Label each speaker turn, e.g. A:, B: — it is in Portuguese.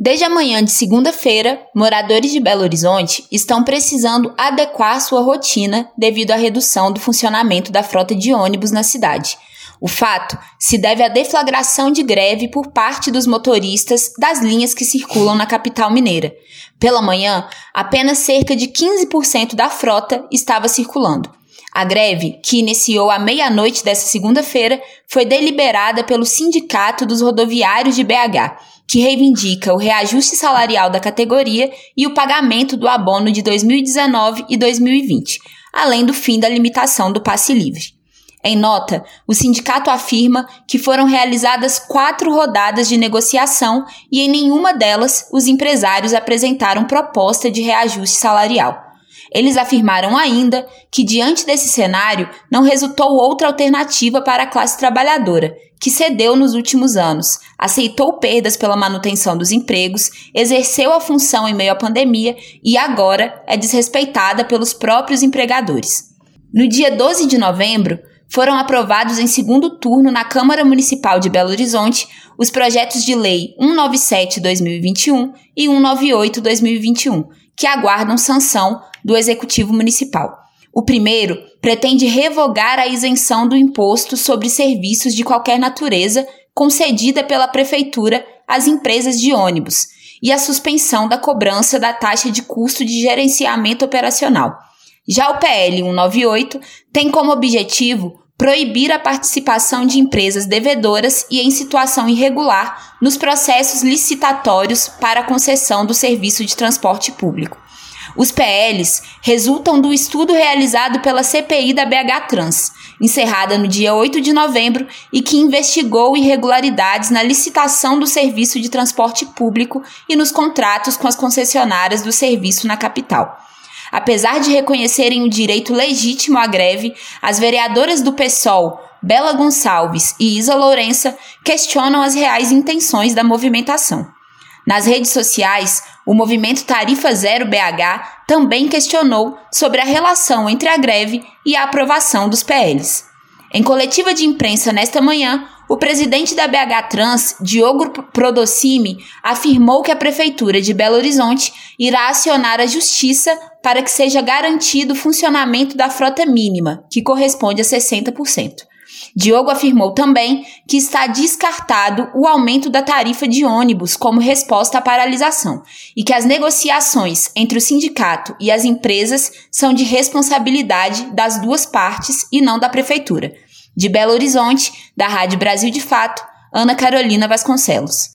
A: Desde a manhã de segunda-feira, moradores de Belo Horizonte estão precisando adequar sua rotina devido à redução do funcionamento da frota de ônibus na cidade. O fato se deve à deflagração de greve por parte dos motoristas das linhas que circulam na capital mineira. Pela manhã, apenas cerca de 15% da frota estava circulando. A greve, que iniciou à meia-noite desta segunda-feira, foi deliberada pelo Sindicato dos Rodoviários de BH que reivindica o reajuste salarial da categoria e o pagamento do abono de 2019 e 2020, além do fim da limitação do passe livre. Em nota, o sindicato afirma que foram realizadas quatro rodadas de negociação e em nenhuma delas os empresários apresentaram proposta de reajuste salarial. Eles afirmaram ainda que, diante desse cenário, não resultou outra alternativa para a classe trabalhadora, que cedeu nos últimos anos, aceitou perdas pela manutenção dos empregos, exerceu a função em meio à pandemia e agora é desrespeitada pelos próprios empregadores. No dia 12 de novembro, foram aprovados em segundo turno na Câmara Municipal de Belo Horizonte os projetos de lei 197-2021 e 198-2021, que aguardam sanção do Executivo Municipal. O primeiro pretende revogar a isenção do imposto sobre serviços de qualquer natureza concedida pela Prefeitura às empresas de ônibus e a suspensão da cobrança da taxa de custo de gerenciamento operacional. Já o PL 198 tem como objetivo proibir a participação de empresas devedoras e em situação irregular nos processos licitatórios para a concessão do serviço de transporte público. Os PLs resultam do estudo realizado pela CPI da BH Trans, encerrada no dia 8 de novembro e que investigou irregularidades na licitação do serviço de transporte público e nos contratos com as concessionárias do serviço na capital. Apesar de reconhecerem o direito legítimo à greve, as vereadoras do PSOL, Bela Gonçalves e Isa Lourença, questionam as reais intenções da movimentação. Nas redes sociais, o movimento Tarifa Zero BH também questionou sobre a relação entre a greve e a aprovação dos PLs. Em coletiva de imprensa nesta manhã, o presidente da BH Trans, Diogo Prodocimi, afirmou que a Prefeitura de Belo Horizonte irá acionar a Justiça para que seja garantido o funcionamento da frota mínima, que corresponde a 60%. Diogo afirmou também que está descartado o aumento da tarifa de ônibus como resposta à paralisação e que as negociações entre o sindicato e as empresas são de responsabilidade das duas partes e não da prefeitura. De Belo Horizonte, da Rádio Brasil de Fato, Ana Carolina Vasconcelos.